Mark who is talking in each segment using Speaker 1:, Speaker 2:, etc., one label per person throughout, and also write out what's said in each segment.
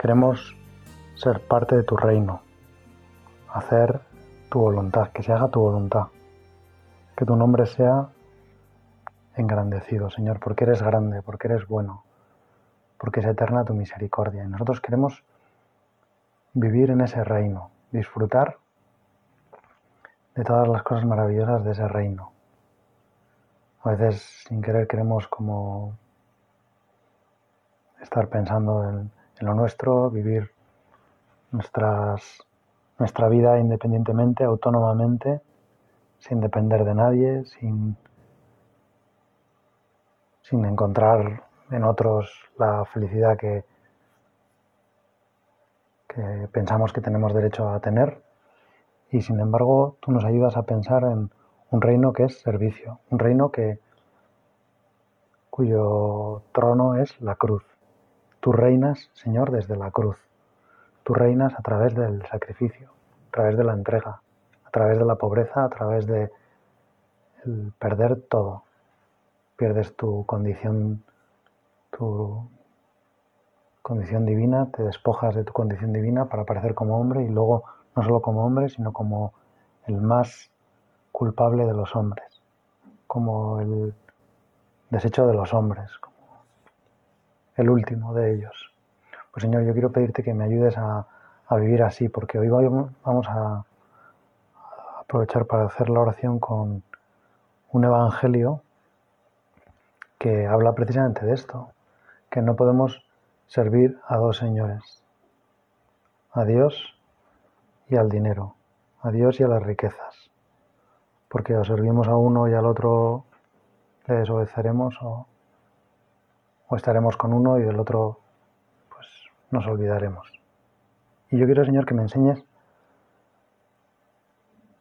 Speaker 1: Queremos ser parte de tu reino, hacer tu voluntad, que se haga tu voluntad, que tu nombre sea engrandecido, Señor, porque eres grande, porque eres bueno, porque es eterna tu misericordia. Y nosotros queremos vivir en ese reino, disfrutar de todas las cosas maravillosas de ese reino. A veces sin querer queremos como estar pensando en en lo nuestro, vivir nuestras, nuestra vida independientemente, autónomamente, sin depender de nadie, sin, sin encontrar en otros la felicidad que, que pensamos que tenemos derecho a tener. Y sin embargo, tú nos ayudas a pensar en un reino que es servicio, un reino que cuyo trono es la cruz. Tú reinas, Señor, desde la cruz. Tú reinas a través del sacrificio, a través de la entrega, a través de la pobreza, a través de el perder todo. Pierdes tu condición, tu condición divina, te despojas de tu condición divina para aparecer como hombre y luego no solo como hombre, sino como el más culpable de los hombres, como el desecho de los hombres, el último de ellos. Pues Señor, yo quiero pedirte que me ayudes a, vivir así, porque hoy vamos a aprovechar para hacer la oración con un evangelio que habla precisamente de esto, que no podemos servir a dos señores, a Dios y al dinero, a Dios y a las riquezas, porque o servimos a uno y al otro le desobedeceremos o o estaremos con uno y del otro pues nos olvidaremos. Y yo quiero, Señor, que me enseñes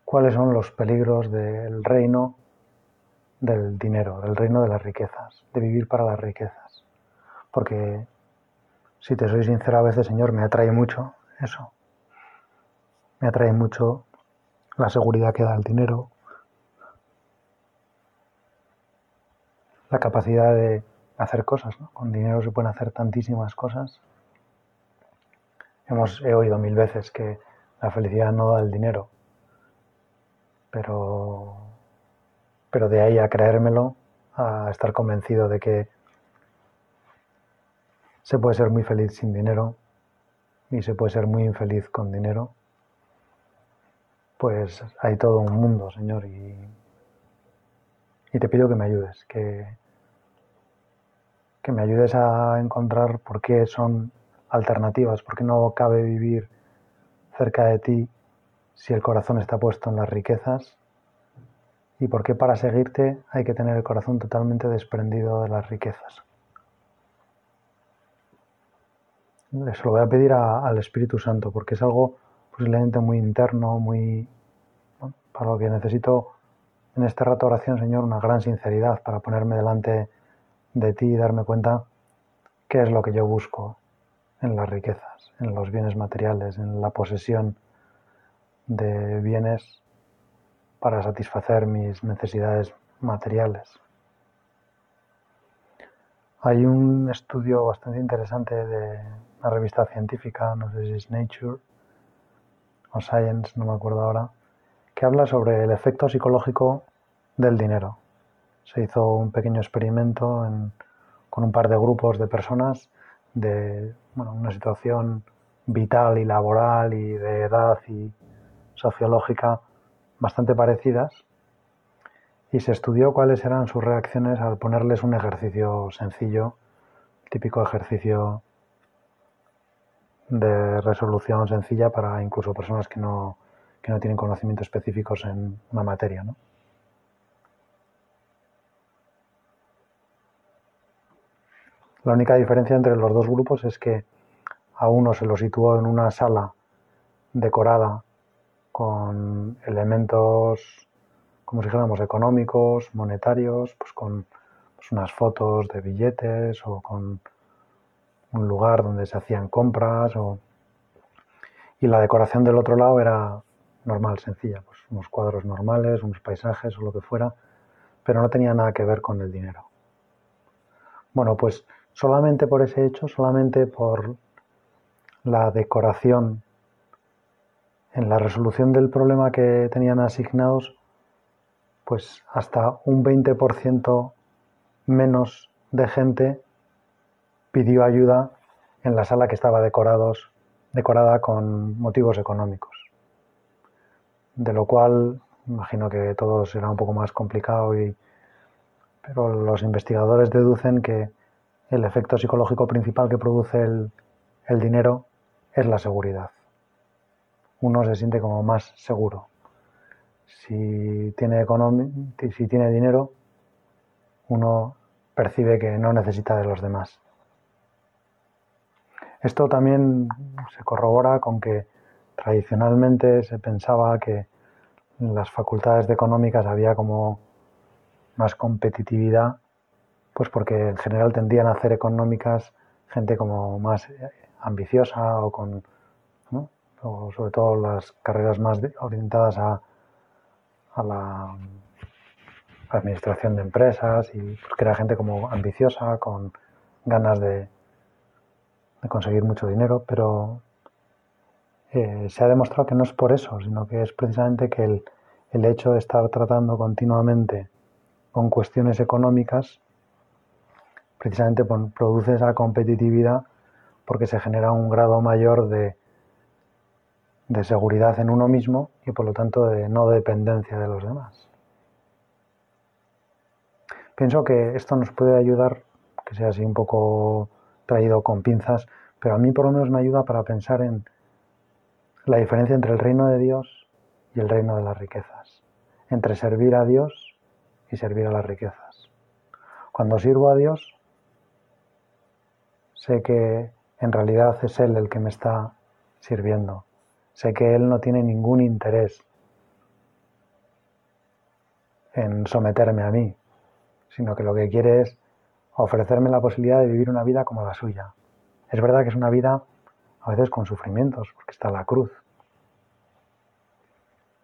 Speaker 1: cuáles son los peligros del reino del dinero, del reino de las riquezas, de vivir para las riquezas. Porque, si te soy sincero, a veces, Señor, me atrae mucho eso. Me atrae mucho la seguridad que da el dinero, la capacidad de hacer cosas. Con dinero se pueden hacer tantísimas cosas. Hemos, he oído mil veces que la felicidad no da el dinero, pero, pero de ahí a creérmelo, a estar convencido de que se puede ser muy feliz sin dinero y se puede ser muy infeliz con dinero, pues hay todo un mundo, Señor, y, y te pido que me ayudes, que, que me ayudes a encontrar por qué son alternativas, por qué no cabe vivir cerca de ti si el corazón está puesto en las riquezas y por qué para seguirte hay que tener el corazón totalmente desprendido de las riquezas. Eso lo voy a pedir al Espíritu Santo porque es algo posiblemente muy interno, muy para lo que necesito en este rato de oración, Señor, una gran sinceridad para ponerme delante de ti y darme cuenta qué es lo que yo busco en las riquezas, en los bienes materiales, en la posesión de bienes para satisfacer mis necesidades materiales. Hay un estudio bastante interesante de una revista científica, no sé si es Nature o Science, no me acuerdo ahora, que habla sobre el efecto psicológico del dinero se hizo un pequeño experimento con un par de grupos de personas de una situación vital y laboral y de edad y sociológica bastante parecidas y se estudió cuáles eran sus reacciones al ponerles un ejercicio sencillo, típico ejercicio de resolución sencilla para incluso personas que no, que no tienen conocimientos específicos en una materia. ¿no? La única diferencia entre los dos grupos es que a uno se lo situó en una sala decorada con elementos, como si dijéramos, económicos, monetarios, pues con pues unas fotos de billetes o con un lugar donde se hacían compras o... y la decoración del otro lado era normal, sencilla, pues unos cuadros normales, unos paisajes o lo que fuera, pero no tenía nada que ver con el dinero. Bueno, pues solamente por ese hecho, solamente por la decoración en la resolución del problema que tenían asignados, pues hasta un 20% menos de gente pidió ayuda en la sala que estaba decorados, decorada con motivos económicos. De lo cual, imagino que todo será un poco más complicado, y, pero los investigadores deducen que el efecto psicológico principal que produce el, dinero es la seguridad. Uno se siente como más seguro. Si tiene, si tiene dinero, uno percibe que no necesita de los demás. Esto también se corrobora con que tradicionalmente se pensaba que en las facultades de económicas había como más competitividad, pues porque en general tendían a hacer económicas gente como más ambiciosa o con, o sobre todo las carreras más orientadas a, a la administración de empresas y pues, que era gente como ambiciosa, con ganas de, de conseguir mucho dinero, pero eh, se ha demostrado que no es por eso, sino que es precisamente que el, el hecho de estar tratando continuamente con cuestiones económicas, precisamente produce esa competitividad porque se genera un grado mayor de, de seguridad en uno mismo y por lo tanto de no dependencia de los demás. Pienso que esto nos puede ayudar, que sea así un poco traído con pinzas, pero a mí por lo menos me ayuda para pensar en la diferencia entre el reino de Dios y el reino de las riquezas, entre servir a Dios y servir a las riquezas. Cuando sirvo a Dios, sé que en realidad es Él el que me está sirviendo. Sé que Él no tiene ningún interés en someterme a mí, sino que lo que quiere es ofrecerme la posibilidad de vivir una vida como la suya. Es verdad que es una vida a veces con sufrimientos, porque está la cruz.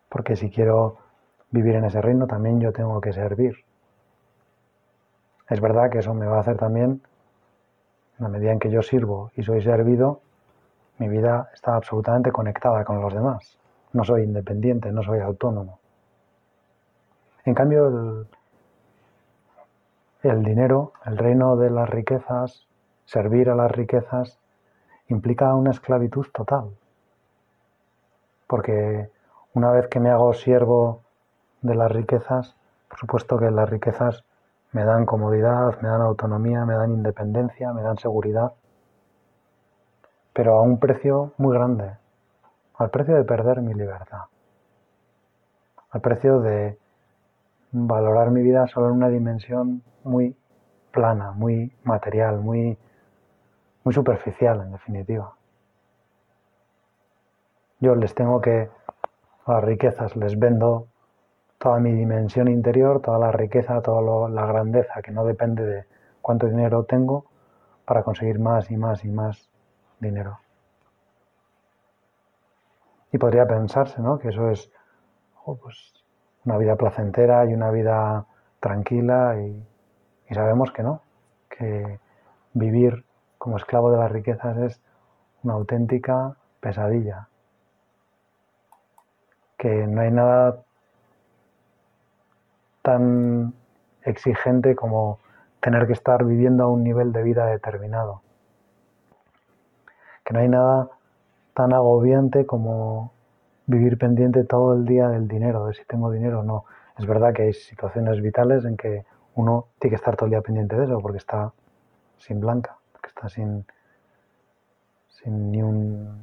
Speaker 1: Porque si quiero vivir en ese reino, también yo tengo que servir. Es verdad que eso me va a hacer también, en la medida en que yo sirvo y soy servido, mi vida está absolutamente conectada con los demás. No soy independiente, no soy autónomo. En cambio, el, dinero, el reino de las riquezas, servir a las riquezas, implica una esclavitud total. Porque una vez que me hago siervo de las riquezas, por supuesto que las riquezas me dan comodidad, me dan autonomía, me dan independencia, me dan seguridad, pero a un precio muy grande, al precio de perder mi libertad, al precio de valorar mi vida solo en una dimensión muy plana, muy material, muy, muy superficial en definitiva. Yo les tengo que, a las riquezas, les vendo toda mi dimensión interior, toda la riqueza, toda la grandeza que no depende de cuánto dinero tengo para conseguir más y más y más dinero. Y podría pensarse ¿no? que eso es pues, una vida placentera y una vida tranquila y, sabemos que no, que vivir como esclavo de las riquezas es una auténtica pesadilla, que no hay nada tan exigente como tener que estar viviendo a un nivel de vida determinado, que no hay nada tan agobiante como vivir pendiente todo el día del dinero, de si tengo dinero o no. Es verdad que hay situaciones vitales en que uno tiene que estar todo el día pendiente de eso porque está sin blanca, porque está sin, sin ni un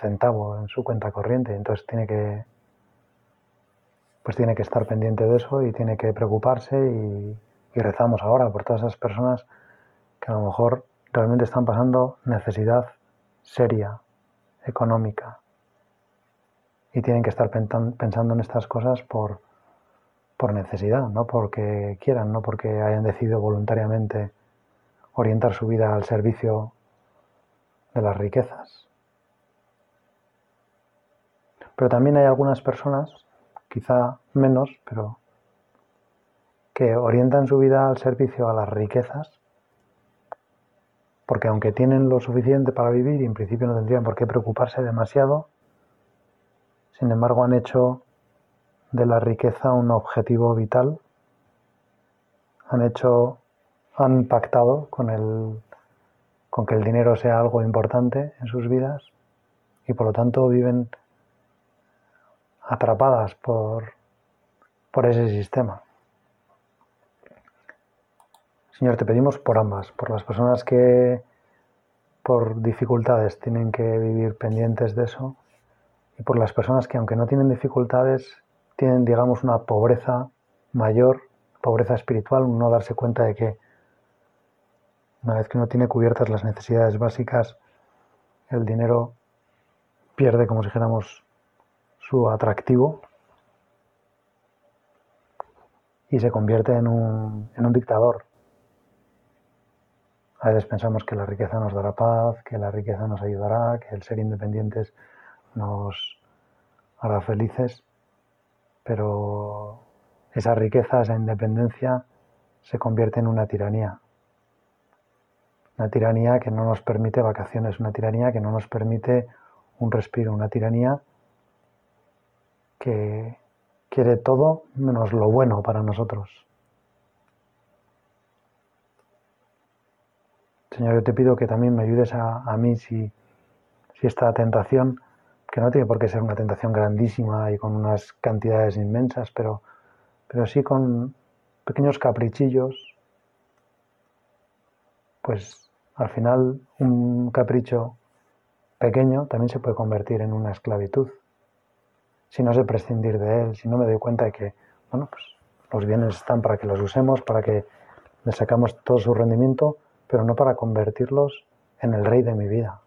Speaker 1: centavo en su cuenta corriente. Entonces tiene que pues tiene que estar pendiente de eso y tiene que preocuparse y, rezamos ahora por todas esas personas que a lo mejor realmente están pasando necesidad seria, económica. Y tienen que estar pensando en estas cosas por, por necesidad, no porque quieran, no porque hayan decidido voluntariamente orientar su vida al servicio de las riquezas. Pero también hay algunas personas, quizá menos, pero que orientan su vida al servicio a las riquezas, porque aunque tienen lo suficiente para vivir y en principio no tendrían por qué preocuparse demasiado, sin embargo han hecho de la riqueza un objetivo vital, han hecho, han pactado con el, con que el dinero sea algo importante en sus vidas y por lo tanto viven atrapadas por, por ese sistema. Señor, te pedimos por ambas, por las personas que por dificultades tienen que vivir pendientes de eso y por las personas que aunque no tienen dificultades, tienen, digamos, una pobreza mayor, pobreza espiritual, no darse cuenta de que una vez que uno tiene cubiertas las necesidades básicas, el dinero pierde, como si dijéramos, su atractivo y se convierte en un, en un dictador, a veces pensamos que la riqueza nos dará paz, que la riqueza nos ayudará, que el ser independientes nos hará felices, pero esa riqueza, esa independencia se convierte en una tiranía. Una tiranía que no nos permite vacaciones, una tiranía que no nos permite un respiro, una tiranía que quiere todo menos lo bueno para nosotros. Señor, yo te pido que también me ayudes a, mí si, si esta tentación, que no tiene por qué ser una tentación grandísima y con unas cantidades inmensas, pero, pero sí con pequeños caprichillos, pues al final un capricho pequeño también se puede convertir en una esclavitud. Si no sé prescindir de él, si no me doy cuenta de que, bueno, pues los bienes están para que los usemos, para que le sacamos todo su rendimiento, pero no para convertirlos en el rey de mi vida.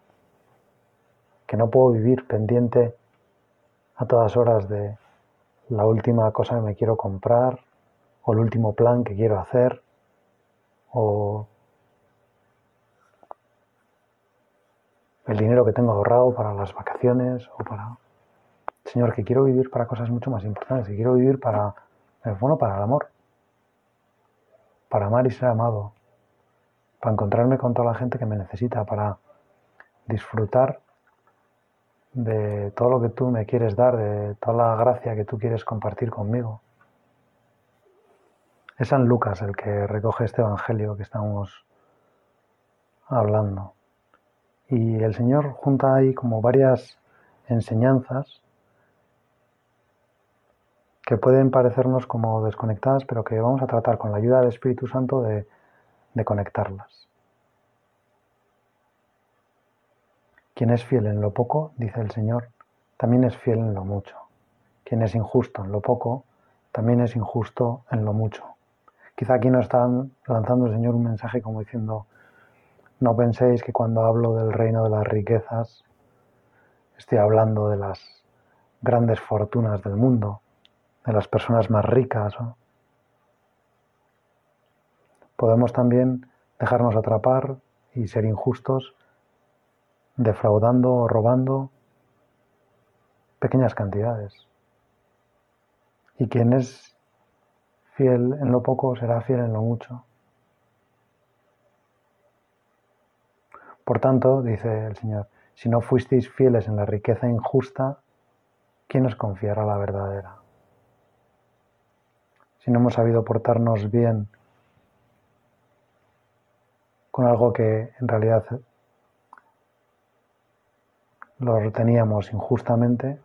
Speaker 1: Que no puedo vivir pendiente a todas horas de la última cosa que me quiero comprar, o el último plan que quiero hacer, o el dinero que tengo ahorrado para las vacaciones, o para... Señor, que quiero vivir para cosas mucho más importantes, que quiero vivir para, para el amor, para amar y ser amado, para encontrarme con toda la gente que me necesita, para disfrutar de todo lo que tú me quieres dar, de toda la gracia que tú quieres compartir conmigo. Es San Lucas el que recoge este Evangelio que estamos hablando. Y el Señor junta ahí como varias enseñanzas que pueden parecernos como desconectadas, pero que vamos a tratar con la ayuda del Espíritu Santo de conectarlas. Quien es fiel en lo poco, dice el Señor, también es fiel en lo mucho. Quien es injusto en lo poco, también es injusto en lo mucho. Quizá aquí nos están lanzando el Señor un mensaje como diciendo, no penséis que cuando hablo del reino de las riquezas, estoy hablando de las grandes fortunas del mundo, de las personas más ricas, podemos también dejarnos atrapar y ser injustos defraudando o robando pequeñas cantidades. Y quien es fiel en lo poco será fiel en lo mucho. Por tanto, dice el Señor, si no fuisteis fieles en la riqueza injusta, ¿quién os confiará la verdadera? Si no hemos sabido portarnos bien con algo que en realidad lo reteníamos injustamente,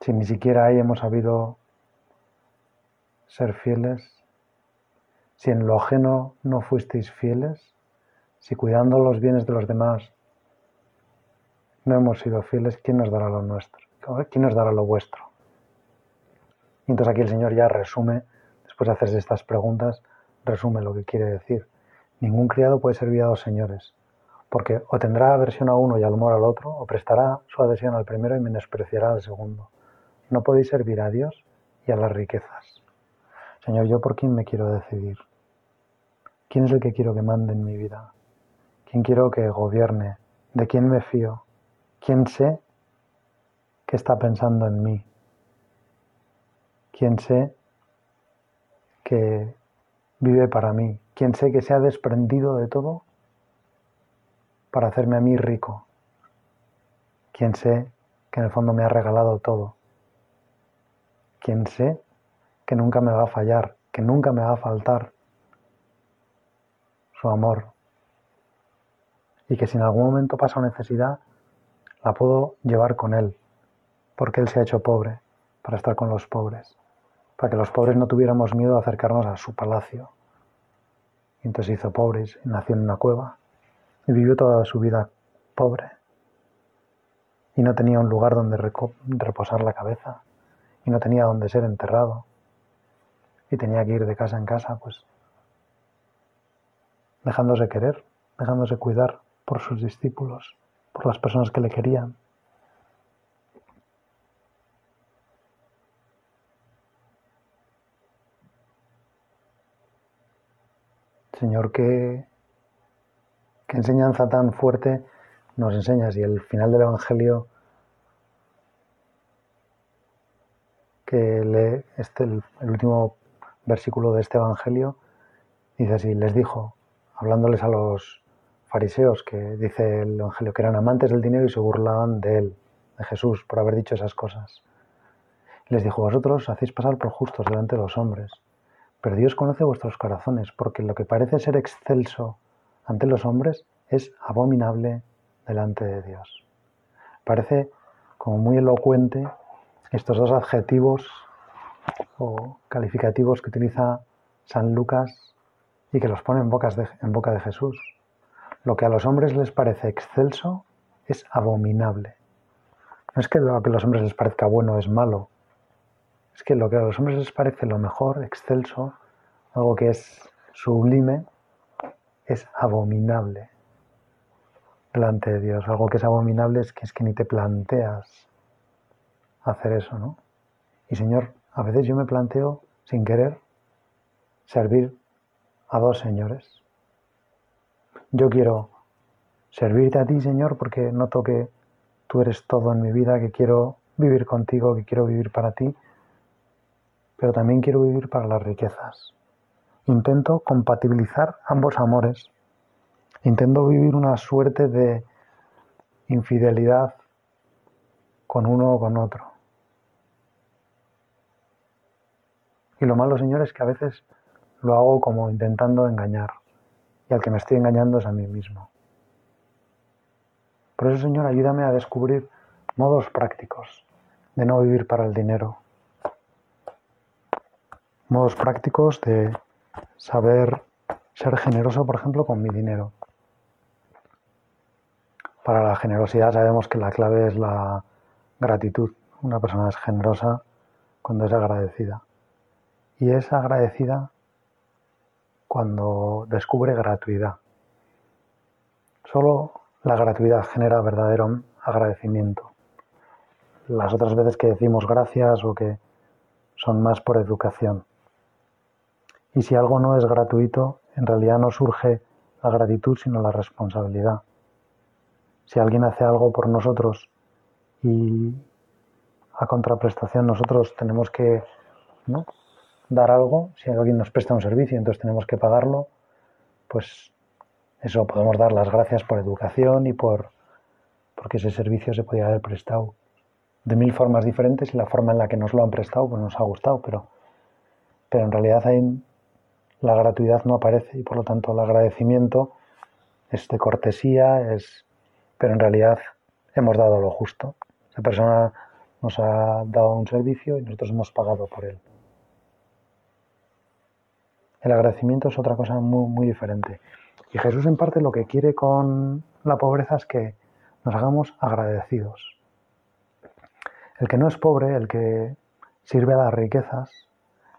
Speaker 1: si ni siquiera ahí hemos sabido ser fieles, si en lo ajeno no fuisteis fieles, si cuidando los bienes de los demás no hemos sido fieles, ¿quién nos dará lo nuestro? ¿Quién nos dará lo vuestro? Entonces aquí el Señor ya resume, después de hacerse estas preguntas, resume lo que quiere decir. Ningún criado puede servir a dos señores, porque o tendrá aversión a uno y amor al otro, o prestará su adhesión al primero y menospreciará al segundo. No podéis servir a Dios y a las riquezas. Señor, ¿yo por quién me quiero decidir? ¿Quién es el que quiero que mande en mi vida? ¿Quién quiero que gobierne? ¿De quién me fío? ¿Quién sé que está pensando en mí? ¿Quién sé que vive para mí? ¿Quién sé que se ha desprendido de todo para hacerme a mí rico? ¿Quién sé que en el fondo me ha regalado todo? ¿Quién sé que nunca me va a fallar, que nunca me va a faltar su amor? Y que si en algún momento pasa necesidad, la puedo llevar con él, porque él se ha hecho pobre para estar con los pobres, para que los pobres no tuviéramos miedo a acercarnos a su palacio. Y entonces hizo pobres, nació en una cueva y vivió toda su vida pobre. Y no tenía un lugar donde reposar la cabeza, y no tenía donde ser enterrado. Y tenía que ir de casa en casa, pues dejándose querer, dejándose cuidar por sus discípulos, por las personas que le querían. Señor, qué, qué enseñanza tan fuerte nos enseñas y el final del Evangelio que lee este, el, último versículo de este Evangelio, dice así, les dijo, hablándoles a los fariseos, que dice el Evangelio, que eran amantes del dinero y se burlaban de él, de Jesús, por haber dicho esas cosas. Les dijo, vosotros hacéis pasar por justos delante de los hombres, pero Dios conoce vuestros corazones, porque lo que parece ser excelso ante los hombres es abominable delante de Dios. Parece como muy elocuente estos dos adjetivos o calificativos que utiliza San Lucas y que los pone en, boca de Jesús. Lo que a los hombres les parece excelso es abominable. No es que lo que a los hombres les parezca bueno es malo. Es que lo que a los hombres les parece lo mejor, excelso, algo que es sublime, es abominable delante de Dios. Algo que es abominable es que es que ni te planteas hacer eso, ¿no? Y Señor, a veces yo me planteo, sin querer, servir a dos señores. Yo quiero servirte a ti, Señor, porque noto que tú eres todo en mi vida, que quiero vivir contigo, que quiero vivir para ti, pero también quiero vivir para las riquezas. Intento compatibilizar ambos amores. Intento vivir una suerte de infidelidad con uno o con otro. Y lo malo, Señor, es que a veces lo hago como intentando engañar. Y al que me estoy engañando es a mí mismo. Por eso, Señor, ayúdame a descubrir modos prácticos de no vivir para el dinero. Modos prácticos de saber ser generoso, por ejemplo, con mi dinero. Para la generosidad sabemos que la clave es la gratitud. Una persona es generosa cuando es agradecida. Y es agradecida cuando descubre gratuidad. Solo la gratuidad genera verdadero agradecimiento. Las otras veces que decimos gracias o que son más por educación. Y si algo no es gratuito, en realidad no surge la gratitud, sino la responsabilidad. Si alguien hace algo por nosotros y a contraprestación nosotros tenemos que dar algo, si alguien nos presta un servicio, entonces tenemos que pagarlo, pues eso podemos dar las gracias por educación y por porque ese servicio se podía haber prestado de mil formas diferentes y la forma en la que nos lo han prestado pues nos ha gustado, pero, pero en realidad hay, la gratuidad no aparece y por lo tanto el agradecimiento es de cortesía, es, pero en realidad hemos dado lo justo. Esa persona nos ha dado un servicio y nosotros hemos pagado por él. El agradecimiento es otra cosa muy, muy diferente. Y Jesús en parte lo que quiere con la pobreza es que nos hagamos agradecidos. El que no es pobre, el que sirve a las riquezas,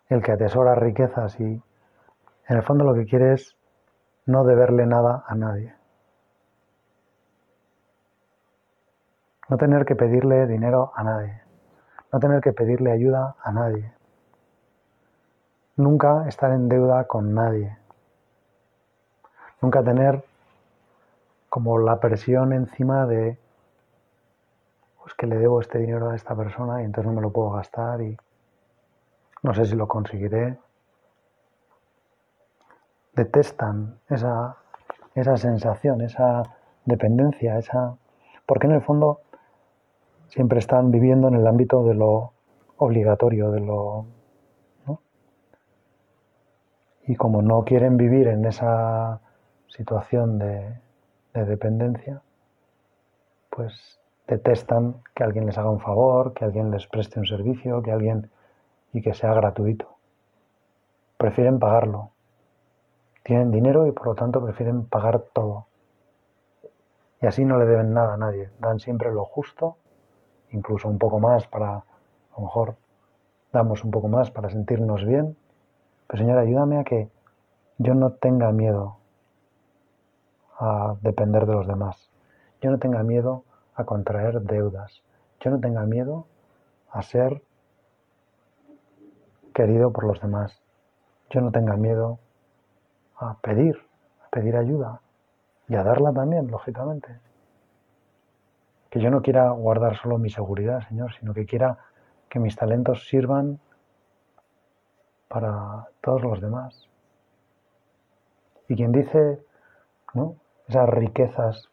Speaker 1: el que atesora riquezas y en el fondo lo que quiere es no deberle nada a nadie. No tener que pedirle dinero a nadie. No tener que pedirle ayuda a nadie. Nunca estar en deuda con nadie. Nunca tener como la presión encima de pues que le debo este dinero a esta persona y entonces no me lo puedo gastar y no sé si lo conseguiré. Detestan esa, esa sensación, esa dependencia, esa porque en el fondo siempre están viviendo en el ámbito de lo obligatorio, de lo y como no quieren vivir en esa situación de, dependencia, pues detestan que alguien les haga un favor, que alguien les preste un servicio, que alguien y que sea gratuito. Prefieren pagarlo. Tienen dinero y por lo tanto prefieren pagar todo. Y así no le deben nada a nadie. Dan siempre lo justo, incluso un poco más para, a lo mejor damos un poco más para sentirnos bien. Pero Señor, ayúdame a que yo no tenga miedo a depender de los demás. Yo no tenga miedo a contraer deudas. Yo no tenga miedo a ser querido por los demás. Yo no tenga miedo a pedir, a pedir ayuda y a darla también, lógicamente. Que yo no quiera guardar solo mi seguridad, Señor, sino que quiera que mis talentos sirvan para todos los demás. Y quien dice, ¿no? esas riquezas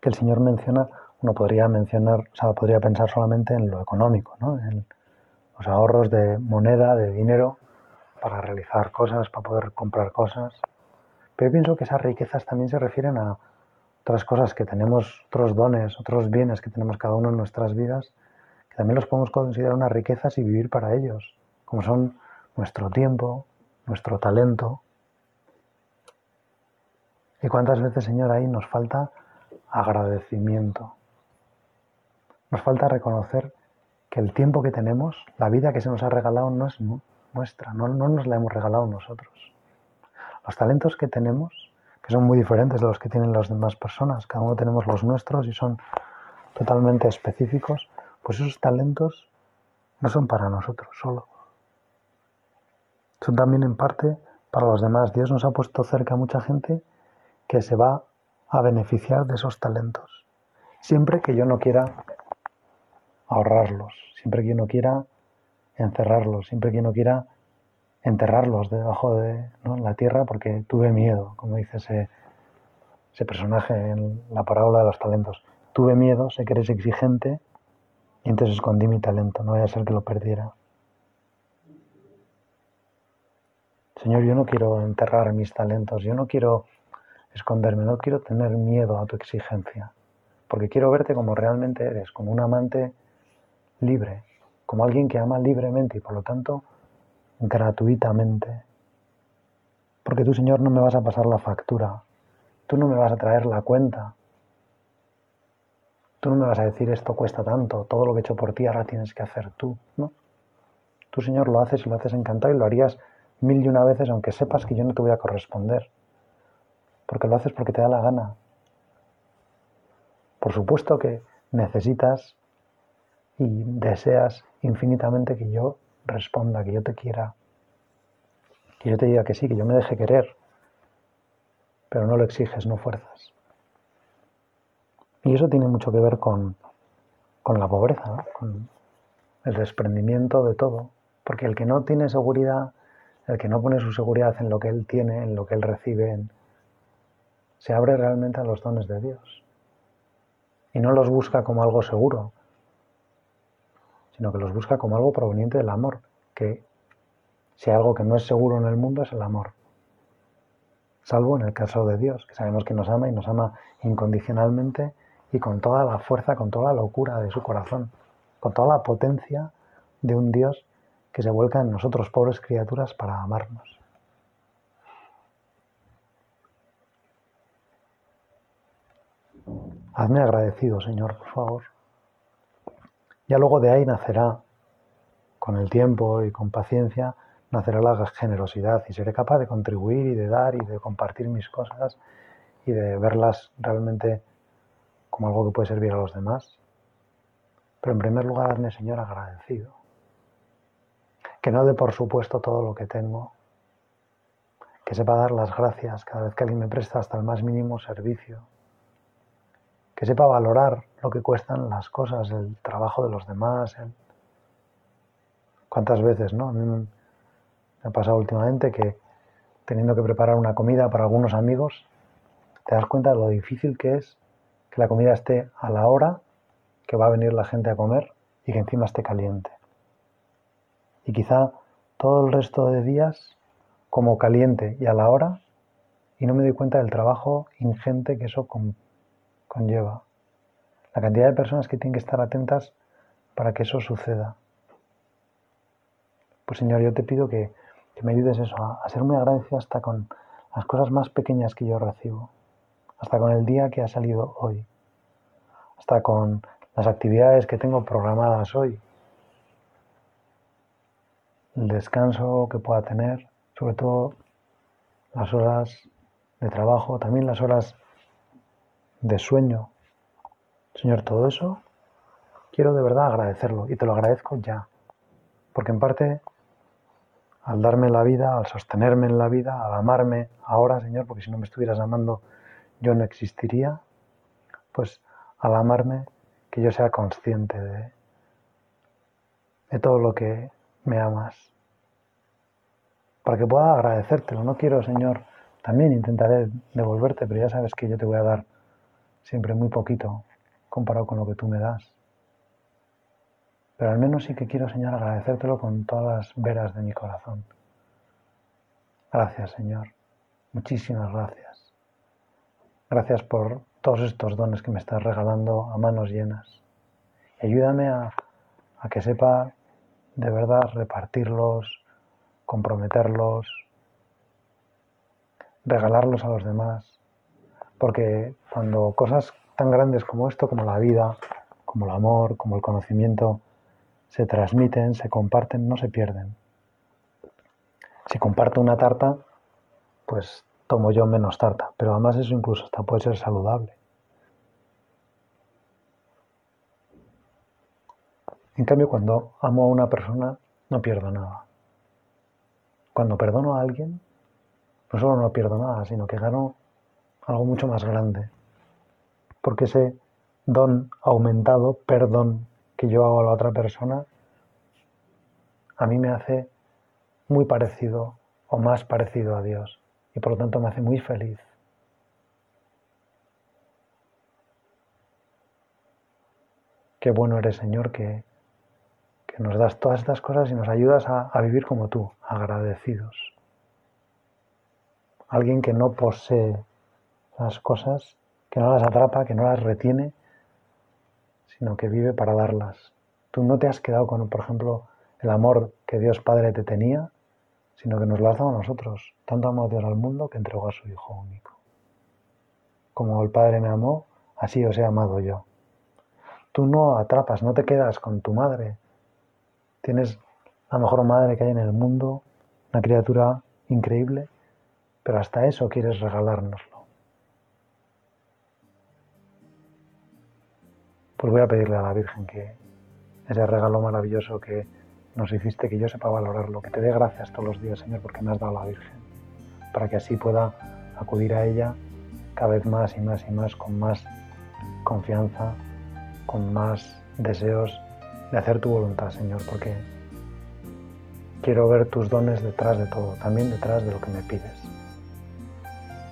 Speaker 1: que el Señor menciona, uno podría mencionar, o sea, podría pensar solamente en lo económico, ¿no? en los ahorros de moneda, de dinero, para realizar cosas, para poder comprar cosas. Pero yo pienso que esas riquezas también se refieren a otras cosas que tenemos, otros dones, otros bienes que tenemos cada uno en nuestras vidas, que también los podemos considerar unas riquezas y vivir para ellos, como son nuestro tiempo, nuestro talento, ¿Y cuántas veces, Señor, ahí nos falta agradecimiento? Nos falta reconocer que el tiempo que tenemos, la vida que se nos ha regalado no es no nos la hemos regalado nosotros. Los talentos que tenemos, que son muy diferentes de los que tienen las demás personas, cada uno tenemos los nuestros y son totalmente específicos, pues esos talentos no son para nosotros solo. Son también en parte para los demás. Dios nos ha puesto cerca a mucha gente que se va a beneficiar de esos talentos. Siempre que yo no quiera ahorrarlos, siempre que yo no quiera encerrarlos, siempre que yo no quiera enterrarlos debajo de la tierra porque tuve miedo, como dice ese, ese personaje en la parábola de los talentos. Tuve miedo, sé que eres exigente y entonces escondí mi talento, no vaya a ser que lo perdiera. Señor, yo no quiero enterrar mis talentos, yo no quiero esconderme, no quiero tener miedo a tu exigencia, porque quiero verte como realmente eres, como un amante libre, como alguien que ama libremente y por lo tanto gratuitamente. Porque tú, Señor, no me vas a pasar la factura, tú no me vas a traer la cuenta, tú no me vas a decir esto cuesta tanto, todo lo que he hecho por ti ahora tienes que hacer tú, ¿no? Tú, Señor, lo haces y lo haces encantado y lo harías mil y una veces aunque sepas que yo no te voy a corresponder porque lo haces porque te da la gana. Por supuesto que necesitas y deseas infinitamente que yo responda, que yo te quiera, que yo te diga que sí, que yo me deje querer, pero no lo exiges, no fuerzas. Y eso tiene mucho que ver con, la pobreza, con el desprendimiento de todo, porque el que no tiene seguridad, el que no pone su seguridad en lo que él tiene, en lo que él recibe, en, se abre realmente a los dones de Dios. Y no los busca como algo seguro, sino que los busca como algo proveniente del amor, que si algo que no es seguro en el mundo es el amor. Salvo en el caso de Dios, que sabemos que nos ama y nos ama incondicionalmente y con toda la fuerza, con toda la locura de su corazón, con toda la potencia de un Dios que se vuelca en nosotros, pobres criaturas, para amarnos. Hazme agradecido, Señor, por favor. Ya luego de ahí nacerá, con el tiempo y con paciencia, nacerá la generosidad y seré capaz de contribuir y de dar y de compartir mis cosas y de verlas realmente como algo que puede servir a los demás. Pero en primer lugar, hazme, Señor, agradecido. Que no dé por supuesto todo lo que tengo. Que sepa dar las gracias cada vez que alguien me presta hasta el más mínimo servicio. Que sepa valorar lo que cuestan las cosas, el trabajo de los demás. ¿Cuántas veces, no? A mí me ha pasado últimamente que teniendo que preparar una comida para algunos amigos, te das cuenta de lo difícil que es que la comida esté a la hora que va a venir la gente a comer y que encima esté caliente. Y quizá todo el resto de días como caliente y a la hora y no me doy cuenta del trabajo ingente que eso conlleva. La cantidad de personas que tienen que estar atentas para que eso suceda. Pues Señor, yo te pido que, me ayudes eso, a, a ser muy agradecido hasta con las cosas más pequeñas que yo recibo, hasta con el día que ha salido hoy, hasta con las actividades que tengo programadas hoy, el descanso que pueda tener, sobre todo las horas de trabajo, también las horas de sueño. Señor, todo eso quiero de verdad agradecerlo y te lo agradezco ya, porque en parte al darme la vida, al sostenerme en la vida, al amarme ahora, Señor, porque si no me estuvieras amando yo no existiría, pues al amarme que yo sea consciente de, de todo lo que me amas. Para que pueda agradecértelo. No quiero, Señor, también intentaré devolverte, pero ya sabes que yo te voy a dar siempre muy poquito comparado con lo que tú me das. Pero al menos sí que quiero, Señor, agradecértelo con todas las veras de mi corazón. Gracias, Señor. Muchísimas gracias. Gracias por todos estos dones que me estás regalando a manos llenas. Ayúdame a, a que sepa de verdad repartirlos, comprometerlos, regalarlos a los demás. Porque cuando cosas tan grandes como esto, como la vida, como el amor, como el conocimiento, se transmiten, se comparten, no se pierden. Si comparto una tarta, pues tomo yo menos tarta, pero además eso incluso hasta puede ser saludable. En cambio, cuando amo a una persona, no pierdo nada. Cuando perdono a alguien, no solo no pierdo nada, sino que gano algo mucho más grande. Porque ese don aumentado, perdón que yo hago a la otra persona, a mí me hace muy parecido o más parecido a Dios y por lo tanto me hace muy feliz. Qué bueno eres, Señor, que, que nos das todas estas cosas y nos ayudas a, a vivir como tú, agradecidos. Alguien que no posee las cosas, que no las atrapa, que no las retiene, sino que vive para darlas. Tú no te has quedado con, por ejemplo, el amor que Dios Padre te tenía, sino que nos lo has dado a nosotros. Tanto amó Dios al mundo que entregó a su Hijo único. Como el Padre me amó, así os he amado yo. Tú no atrapas, no te quedas con tu madre, Tienes la mejor madre que hay en el mundo, una criatura increíble, pero hasta eso quieres regalárnoslo. Pues voy a pedirle a la Virgen que ese regalo maravilloso que nos hiciste, que yo sepa valorarlo, que te dé gracias todos los días, Señor, porque me has dado a la Virgen, para que así pueda acudir a ella cada vez más y más y más, con más confianza, con más deseos de hacer tu voluntad, Señor, porque quiero ver tus dones detrás de todo, también detrás de lo que me pides.